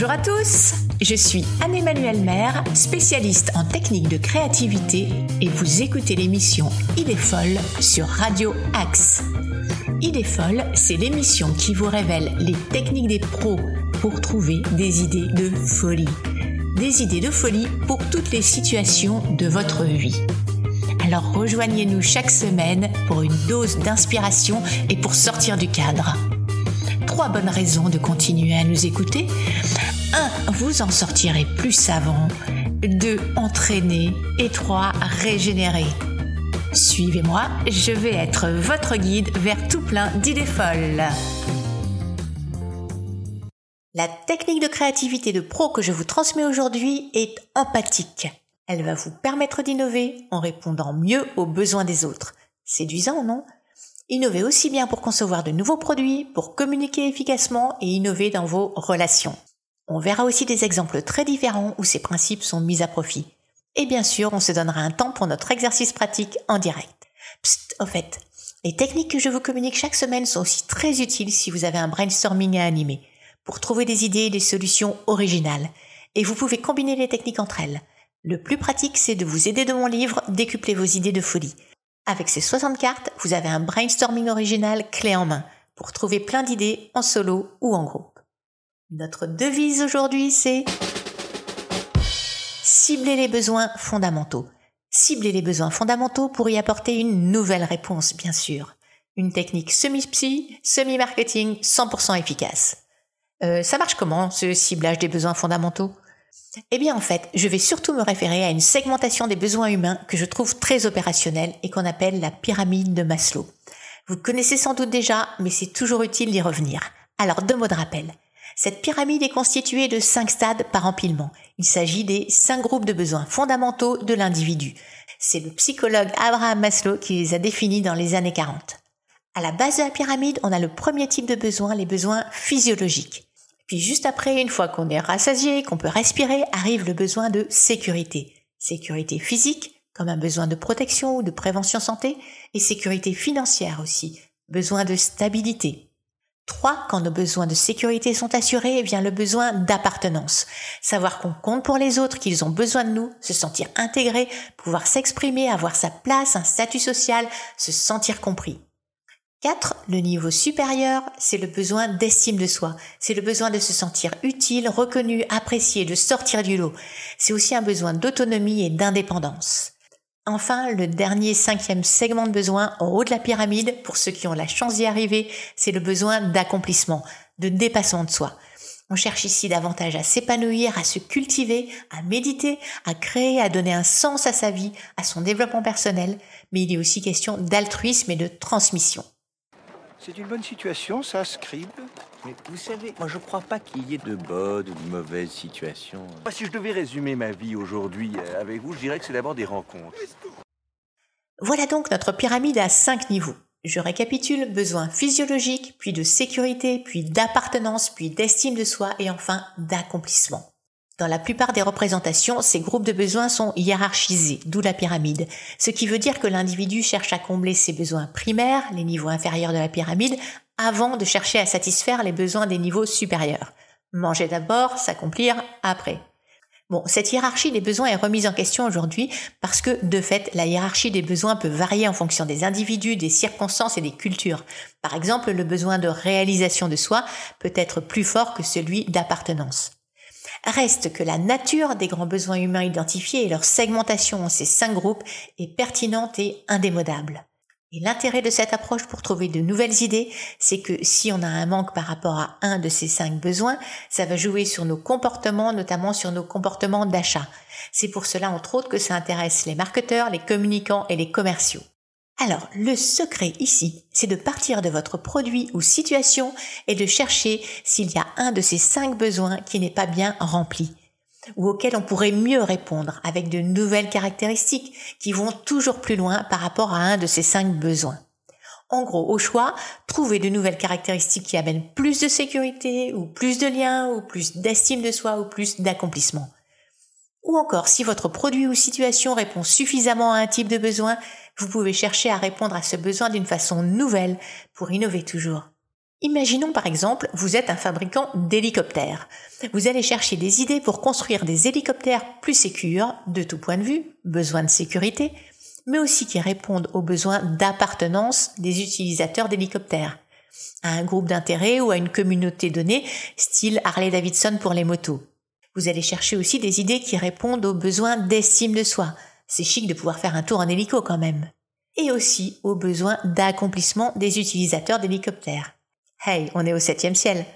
Bonjour à tous, je suis Anne-Emmanuelle Maire, spécialiste en technique de créativité et vous écoutez l'émission Idée folle sur Radio Axe. Idée folle, c'est l'émission qui vous révèle les techniques des pros pour trouver des idées de folie. Des idées de folie pour toutes les situations de votre vie. Alors rejoignez-nous chaque semaine pour une dose d'inspiration et pour sortir du cadre. Trois bonnes raisons de continuer à nous écouter. 1. Vous en sortirez plus savant. 2. Entraîné. Et 3. Régénérer. Suivez-moi, je vais être votre guide vers tout plein d'idées folles. La technique de créativité de pro que je vous transmets aujourd'hui est empathique. Elle va vous permettre d'innover en répondant mieux aux besoins des autres. Séduisant, non? Innover aussi bien pour concevoir de nouveaux produits, pour communiquer efficacement et innover dans vos relations. On verra aussi des exemples très différents où ces principes sont mis à profit. Et bien sûr, on se donnera un temps pour notre exercice pratique en direct. Psst, au fait, les techniques que je vous communique chaque semaine sont aussi très utiles si vous avez un brainstorming à animer, pour trouver des idées et des solutions originales. Et vous pouvez combiner les techniques entre elles. Le plus pratique, c'est de vous aider de mon livre Décupler vos idées de folie. Avec ces 60 cartes, vous avez un brainstorming original clé en main pour trouver plein d'idées en solo ou en groupe. Notre devise aujourd'hui, c'est cibler les besoins fondamentaux. Cibler les besoins fondamentaux pour y apporter une nouvelle réponse, bien sûr. Une technique semi-psy, semi-marketing, 100% efficace. Euh, ça marche comment, ce ciblage des besoins fondamentaux? Eh bien, en fait, je vais surtout me référer à une segmentation des besoins humains que je trouve très opérationnelle et qu'on appelle la pyramide de Maslow. Vous connaissez sans doute déjà, mais c'est toujours utile d'y revenir. Alors, deux mots de rappel. Cette pyramide est constituée de cinq stades par empilement. Il s'agit des cinq groupes de besoins fondamentaux de l'individu. C'est le psychologue Abraham Maslow qui les a définis dans les années 40. À la base de la pyramide, on a le premier type de besoin, les besoins physiologiques. Puis juste après, une fois qu'on est rassasié, qu'on peut respirer, arrive le besoin de sécurité. Sécurité physique, comme un besoin de protection ou de prévention santé, et sécurité financière aussi, besoin de stabilité. 3. Quand nos besoins de sécurité sont assurés, vient le besoin d'appartenance. Savoir qu'on compte pour les autres, qu'ils ont besoin de nous, se sentir intégré, pouvoir s'exprimer, avoir sa place, un statut social, se sentir compris. 4. Le niveau supérieur, c'est le besoin d'estime de soi. C'est le besoin de se sentir utile, reconnu, apprécié, de sortir du lot. C'est aussi un besoin d'autonomie et d'indépendance. Enfin, le dernier cinquième segment de besoin en haut de la pyramide, pour ceux qui ont la chance d'y arriver, c'est le besoin d'accomplissement, de dépassement de soi. On cherche ici davantage à s'épanouir, à se cultiver, à méditer, à créer, à donner un sens à sa vie, à son développement personnel, mais il est aussi question d'altruisme et de transmission. C'est une bonne situation, ça, Scribe Mais vous savez, moi je crois pas qu'il y ait de bonnes ou de mauvaises situations. Moi, Si je devais résumer ma vie aujourd'hui euh, avec vous, je dirais que c'est d'abord des rencontres. Voilà donc notre pyramide à cinq niveaux. Je récapitule besoins physiologiques, puis de sécurité, puis d'appartenance, puis d'estime de soi et enfin d'accomplissement. Dans la plupart des représentations, ces groupes de besoins sont hiérarchisés, d'où la pyramide, ce qui veut dire que l'individu cherche à combler ses besoins primaires, les niveaux inférieurs de la pyramide, avant de chercher à satisfaire les besoins des niveaux supérieurs. Manger d'abord, s'accomplir après. Bon, cette hiérarchie des besoins est remise en question aujourd'hui parce que, de fait, la hiérarchie des besoins peut varier en fonction des individus, des circonstances et des cultures. Par exemple, le besoin de réalisation de soi peut être plus fort que celui d'appartenance. Reste que la nature des grands besoins humains identifiés et leur segmentation en ces cinq groupes est pertinente et indémodable. Et l'intérêt de cette approche pour trouver de nouvelles idées, c'est que si on a un manque par rapport à un de ces cinq besoins, ça va jouer sur nos comportements, notamment sur nos comportements d'achat. C'est pour cela, entre autres, que ça intéresse les marketeurs, les communicants et les commerciaux. Alors, le secret ici, c'est de partir de votre produit ou situation et de chercher s'il y a un de ces cinq besoins qui n'est pas bien rempli ou auquel on pourrait mieux répondre avec de nouvelles caractéristiques qui vont toujours plus loin par rapport à un de ces cinq besoins. En gros, au choix, trouvez de nouvelles caractéristiques qui amènent plus de sécurité ou plus de liens ou plus d'estime de soi ou plus d'accomplissement. Ou encore, si votre produit ou situation répond suffisamment à un type de besoin, vous pouvez chercher à répondre à ce besoin d'une façon nouvelle pour innover toujours. Imaginons par exemple, vous êtes un fabricant d'hélicoptères. Vous allez chercher des idées pour construire des hélicoptères plus sécures, de tout point de vue, besoin de sécurité, mais aussi qui répondent aux besoins d'appartenance des utilisateurs d'hélicoptères, à un groupe d'intérêt ou à une communauté donnée, style Harley Davidson pour les motos. Vous allez chercher aussi des idées qui répondent aux besoins d'estime de soi. C'est chic de pouvoir faire un tour en hélico quand même. Et aussi aux besoins d'accomplissement des utilisateurs d'hélicoptères. Hey, on est au septième ciel.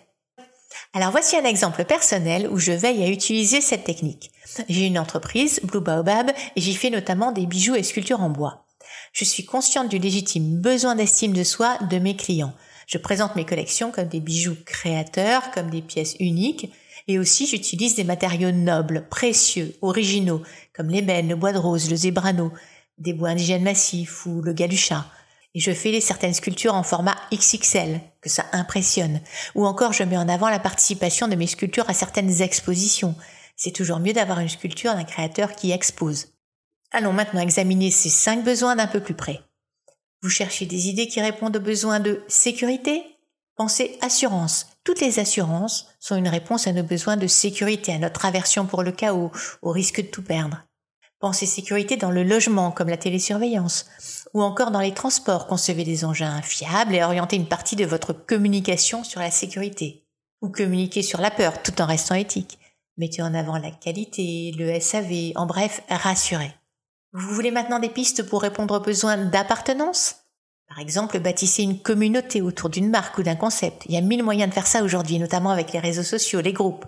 Alors voici un exemple personnel où je veille à utiliser cette technique. J'ai une entreprise, Blue Baobab, et j'y fais notamment des bijoux et sculptures en bois. Je suis consciente du légitime besoin d'estime de soi de mes clients. Je présente mes collections comme des bijoux créateurs, comme des pièces uniques, et aussi j'utilise des matériaux nobles, précieux, originaux, comme l'ébène, le bois de rose, le zébrano, des bois indigènes massifs ou le galucha. Et je fais certaines sculptures en format XXL, que ça impressionne. Ou encore je mets en avant la participation de mes sculptures à certaines expositions. C'est toujours mieux d'avoir une sculpture d'un créateur qui expose. Allons maintenant examiner ces cinq besoins d'un peu plus près. Vous cherchez des idées qui répondent aux besoins de sécurité? Pensez assurance. Toutes les assurances sont une réponse à nos besoins de sécurité, à notre aversion pour le chaos, au risque de tout perdre. Pensez sécurité dans le logement, comme la télésurveillance, ou encore dans les transports, concevez des engins fiables et orientez une partie de votre communication sur la sécurité. Ou communiquez sur la peur tout en restant éthique. Mettez en avant la qualité, le SAV, en bref, rassurez. Vous voulez maintenant des pistes pour répondre aux besoins d'appartenance? Par exemple, bâtissez une communauté autour d'une marque ou d'un concept. Il y a mille moyens de faire ça aujourd'hui, notamment avec les réseaux sociaux, les groupes.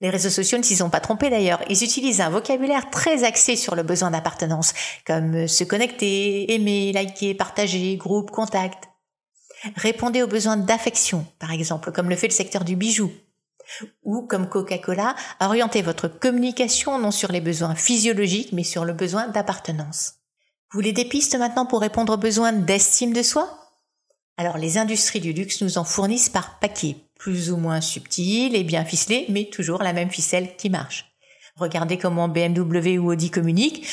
Les réseaux sociaux ne s'y sont pas trompés d'ailleurs. Ils utilisent un vocabulaire très axé sur le besoin d'appartenance, comme euh, se connecter, aimer, liker, partager, groupe, contact. Répondez aux besoins d'affection, par exemple, comme le fait le secteur du bijou. Ou, comme Coca-Cola, orientez votre communication non sur les besoins physiologiques, mais sur le besoin d'appartenance. Vous voulez des pistes maintenant pour répondre aux besoins d'estime de soi? Alors, les industries du luxe nous en fournissent par paquet, plus ou moins subtil et bien ficelé, mais toujours la même ficelle qui marche. Regardez comment BMW ou Audi communiquent,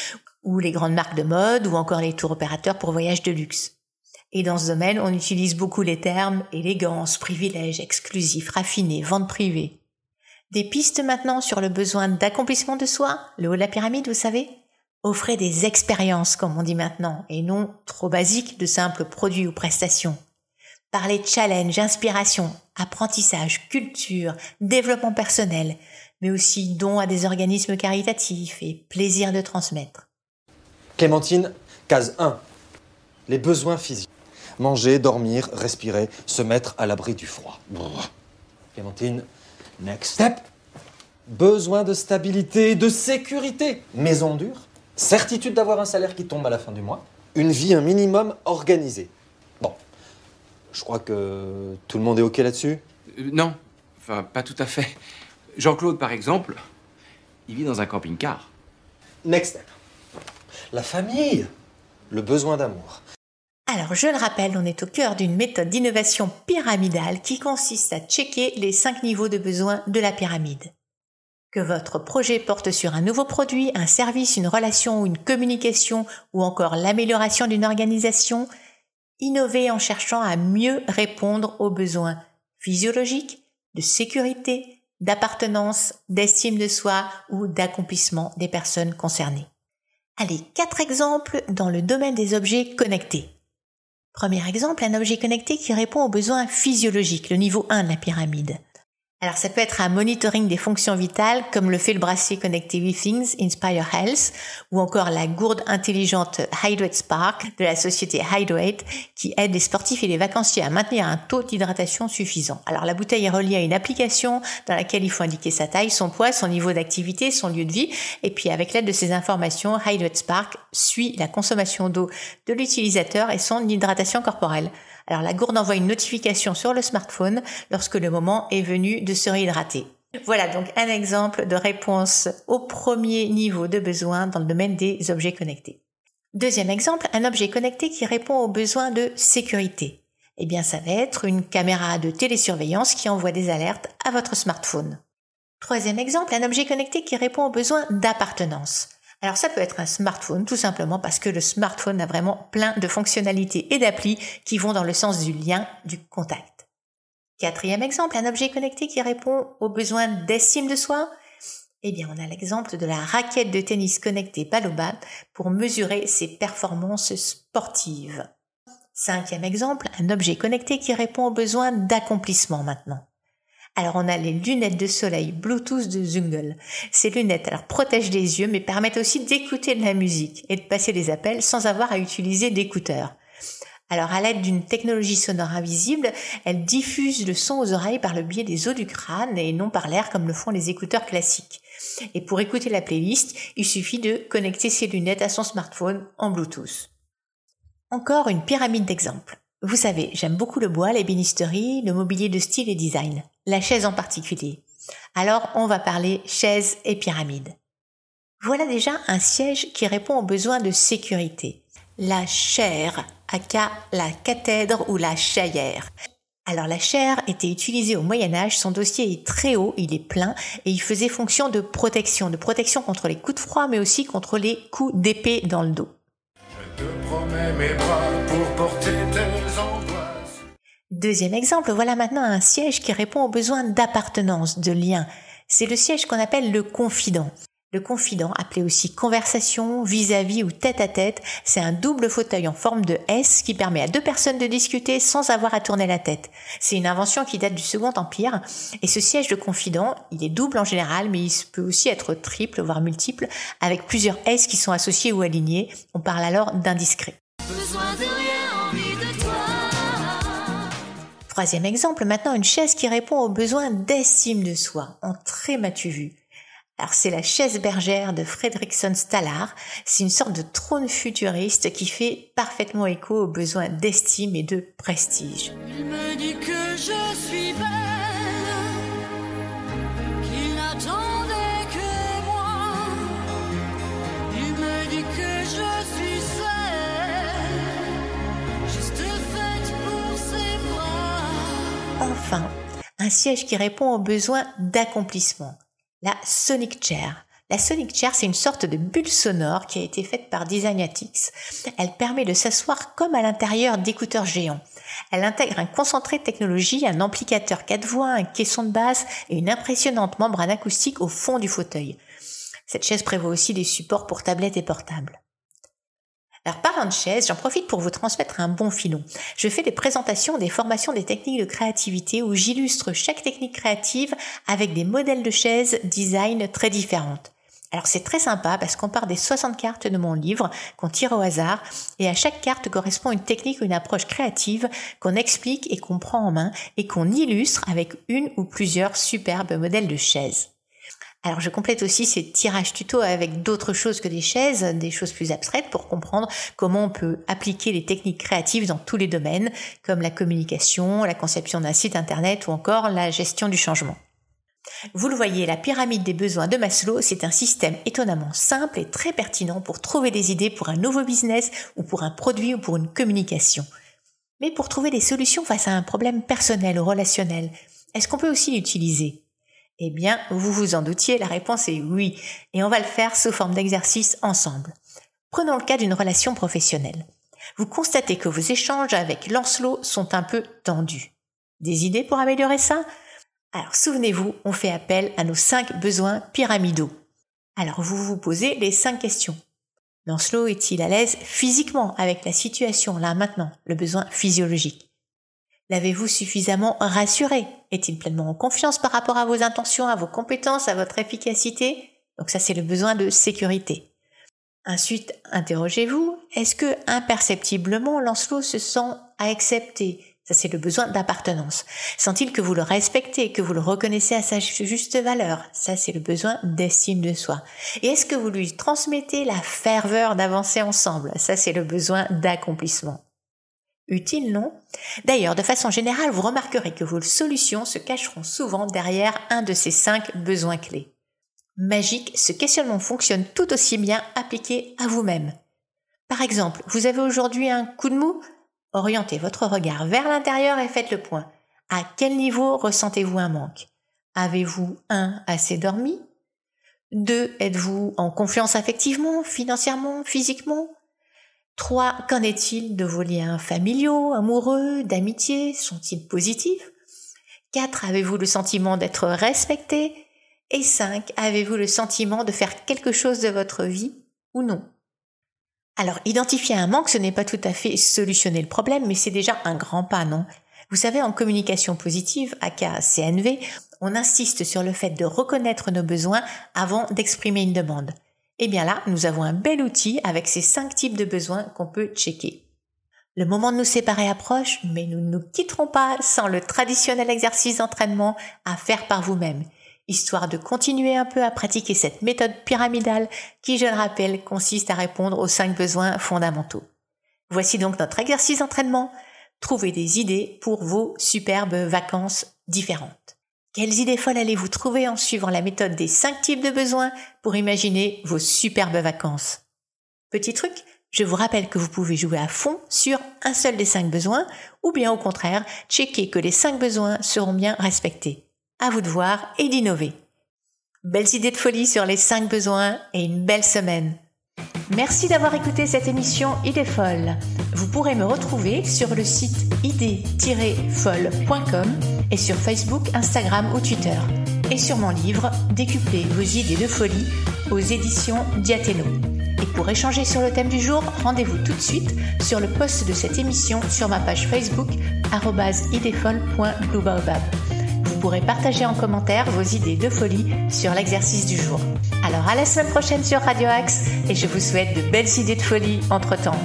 ou les grandes marques de mode, ou encore les tours opérateurs pour voyages de luxe. Et dans ce domaine, on utilise beaucoup les termes élégance, privilège, exclusif, raffiné, vente privée. Des pistes maintenant sur le besoin d'accomplissement de soi, le haut de la pyramide, vous savez? Offrez des expériences, comme on dit maintenant, et non trop basiques de simples produits ou prestations. Parlez challenge, inspiration, apprentissage, culture, développement personnel, mais aussi dons à des organismes caritatifs et plaisir de transmettre. Clémentine, case 1. Les besoins physiques. Manger, dormir, respirer, se mettre à l'abri du froid. Clémentine, next step. Besoin de stabilité, de sécurité. Maison dure. Certitude d'avoir un salaire qui tombe à la fin du mois. Une vie un minimum organisée. Bon, je crois que tout le monde est OK là-dessus? Euh, non, enfin, pas tout à fait. Jean-Claude, par exemple, il vit dans un camping-car. Next step. La famille. Le besoin d'amour. Alors, je le rappelle, on est au cœur d'une méthode d'innovation pyramidale qui consiste à checker les cinq niveaux de besoins de la pyramide. Que votre projet porte sur un nouveau produit, un service, une relation ou une communication ou encore l'amélioration d'une organisation, innovez en cherchant à mieux répondre aux besoins physiologiques, de sécurité, d'appartenance, d'estime de soi ou d'accomplissement des personnes concernées. Allez, quatre exemples dans le domaine des objets connectés. Premier exemple, un objet connecté qui répond aux besoins physiologiques, le niveau 1 de la pyramide. Alors ça peut être un monitoring des fonctions vitales comme le fait le bracelet connecté WeThings Inspire Health ou encore la gourde intelligente Hydrate Spark de la société Hydrate qui aide les sportifs et les vacanciers à maintenir un taux d'hydratation suffisant. Alors la bouteille est reliée à une application dans laquelle il faut indiquer sa taille, son poids, son niveau d'activité, son lieu de vie et puis avec l'aide de ces informations, Hydrate Spark suit la consommation d'eau de l'utilisateur et son hydratation corporelle. Alors la gourde envoie une notification sur le smartphone lorsque le moment est venu de se réhydrater. Voilà donc un exemple de réponse au premier niveau de besoin dans le domaine des objets connectés. Deuxième exemple, un objet connecté qui répond aux besoins de sécurité. Eh bien, ça va être une caméra de télésurveillance qui envoie des alertes à votre smartphone. Troisième exemple, un objet connecté qui répond aux besoins d'appartenance. Alors ça peut être un smartphone tout simplement parce que le smartphone a vraiment plein de fonctionnalités et d'applis qui vont dans le sens du lien, du contact. Quatrième exemple, un objet connecté qui répond aux besoins d'estime de soi. Eh bien, on a l'exemple de la raquette de tennis connectée Palobat pour mesurer ses performances sportives. Cinquième exemple, un objet connecté qui répond aux besoins d'accomplissement maintenant. Alors on a les lunettes de soleil Bluetooth de Zungle. Ces lunettes alors protègent les yeux mais permettent aussi d'écouter de la musique et de passer des appels sans avoir à utiliser d'écouteurs. Alors à l'aide d'une technologie sonore invisible, elles diffusent le son aux oreilles par le biais des os du crâne et non par l'air comme le font les écouteurs classiques. Et pour écouter la playlist, il suffit de connecter ses lunettes à son smartphone en Bluetooth. Encore une pyramide d'exemples. Vous savez, j'aime beaucoup le bois, l'ébénisterie, le mobilier de style et design, la chaise en particulier. Alors, on va parler chaise et pyramide. Voilà déjà un siège qui répond aux besoins de sécurité. La chaire, aka la cathèdre ou la chaillère. Alors la chaire était utilisée au Moyen Âge, son dossier est très haut, il est plein et il faisait fonction de protection, de protection contre les coups de froid mais aussi contre les coups d'épée dans le dos. Je te promets mes bras pour porter tes. Deuxième exemple, voilà maintenant un siège qui répond aux besoins d'appartenance, de lien. C'est le siège qu'on appelle le confident. Le confident, appelé aussi conversation, vis-à-vis ou tête-à-tête, c'est un double fauteuil en forme de S qui permet à deux personnes de discuter sans avoir à tourner la tête. C'est une invention qui date du Second Empire et ce siège de confident, il est double en général, mais il peut aussi être triple, voire multiple, avec plusieurs S qui sont associés ou alignés. On parle alors d'indiscret. Troisième exemple, maintenant une chaise qui répond aux besoins d'estime de soi, en très matu vu. Alors c'est la chaise bergère de Fredrickson Stallard. C'est une sorte de trône futuriste qui fait parfaitement écho aux besoins d'estime et de prestige. Un siège qui répond aux besoins d'accomplissement la Sonic Chair. La Sonic Chair, c'est une sorte de bulle sonore qui a été faite par Designatics. Elle permet de s'asseoir comme à l'intérieur d'écouteurs géants. Elle intègre un concentré de technologie, un amplificateur 4 voix, un caisson de basse et une impressionnante membrane acoustique au fond du fauteuil. Cette chaise prévoit aussi des supports pour tablettes et portables. Alors parlant de chaise, j'en profite pour vous transmettre un bon filon. Je fais des présentations des formations des techniques de créativité où j'illustre chaque technique créative avec des modèles de chaises design très différentes. Alors c'est très sympa parce qu'on part des 60 cartes de mon livre qu'on tire au hasard et à chaque carte correspond une technique ou une approche créative qu'on explique et qu'on prend en main et qu'on illustre avec une ou plusieurs superbes modèles de chaises. Alors je complète aussi ces tirages tuto avec d'autres choses que des chaises, des choses plus abstraites pour comprendre comment on peut appliquer les techniques créatives dans tous les domaines, comme la communication, la conception d'un site internet ou encore la gestion du changement. Vous le voyez, la pyramide des besoins de Maslow, c'est un système étonnamment simple et très pertinent pour trouver des idées pour un nouveau business ou pour un produit ou pour une communication. Mais pour trouver des solutions face à un problème personnel ou relationnel, est-ce qu'on peut aussi l'utiliser? Eh bien, vous vous en doutiez, la réponse est oui, et on va le faire sous forme d'exercice ensemble. Prenons le cas d'une relation professionnelle. Vous constatez que vos échanges avec Lancelot sont un peu tendus. Des idées pour améliorer ça? Alors souvenez-vous, on fait appel à nos cinq besoins pyramidaux. Alors vous vous posez les cinq questions. Lancelot est-il à l'aise physiquement avec la situation là maintenant, le besoin physiologique? L'avez-vous suffisamment rassuré? Est-il pleinement en confiance par rapport à vos intentions, à vos compétences, à votre efficacité? Donc ça, c'est le besoin de sécurité. Ensuite, interrogez-vous, est-ce que imperceptiblement Lancelot se sent accepté? Ça, c'est le besoin d'appartenance. Sent-il que vous le respectez, que vous le reconnaissez à sa juste valeur? Ça, c'est le besoin d'estime de soi. Et est-ce que vous lui transmettez la ferveur d'avancer ensemble? Ça, c'est le besoin d'accomplissement. Utile, non? D'ailleurs, de façon générale, vous remarquerez que vos solutions se cacheront souvent derrière un de ces cinq besoins clés. Magique, ce questionnement fonctionne tout aussi bien appliqué à vous-même. Par exemple, vous avez aujourd'hui un coup de mou? Orientez votre regard vers l'intérieur et faites le point. À quel niveau ressentez-vous un manque? Avez-vous un assez dormi? 2. Êtes-vous en confiance affectivement, financièrement, physiquement? 3. Qu'en est-il de vos liens familiaux, amoureux, d'amitié? Sont-ils positifs? 4. Avez-vous le sentiment d'être respecté? Et 5. Avez-vous le sentiment de faire quelque chose de votre vie ou non? Alors, identifier un manque, ce n'est pas tout à fait solutionner le problème, mais c'est déjà un grand pas, non? Vous savez, en communication positive, aka CNV, on insiste sur le fait de reconnaître nos besoins avant d'exprimer une demande. Eh bien là, nous avons un bel outil avec ces cinq types de besoins qu'on peut checker. Le moment de nous séparer approche, mais nous ne nous quitterons pas sans le traditionnel exercice d'entraînement à faire par vous-même, histoire de continuer un peu à pratiquer cette méthode pyramidale qui, je le rappelle, consiste à répondre aux cinq besoins fondamentaux. Voici donc notre exercice d'entraînement. Trouvez des idées pour vos superbes vacances différentes. Quelles idées folles allez-vous trouver en suivant la méthode des cinq types de besoins pour imaginer vos superbes vacances? Petit truc, je vous rappelle que vous pouvez jouer à fond sur un seul des cinq besoins ou bien au contraire, checker que les cinq besoins seront bien respectés. À vous de voir et d'innover. Belles idées de folie sur les cinq besoins et une belle semaine. Merci d'avoir écouté cette émission Idée folle. Vous pourrez me retrouver sur le site idée-folle.com et sur Facebook, Instagram ou Twitter. Et sur mon livre Décuplez vos idées de folie aux éditions Diathéno. Et pour échanger sur le thème du jour, rendez-vous tout de suite sur le post de cette émission sur ma page Facebook idéfolle.bluebaobab. Vous pourrez partager en commentaire vos idées de folie sur l'exercice du jour. Alors à la semaine prochaine sur Radio Axe et je vous souhaite de belles idées de folie entre-temps.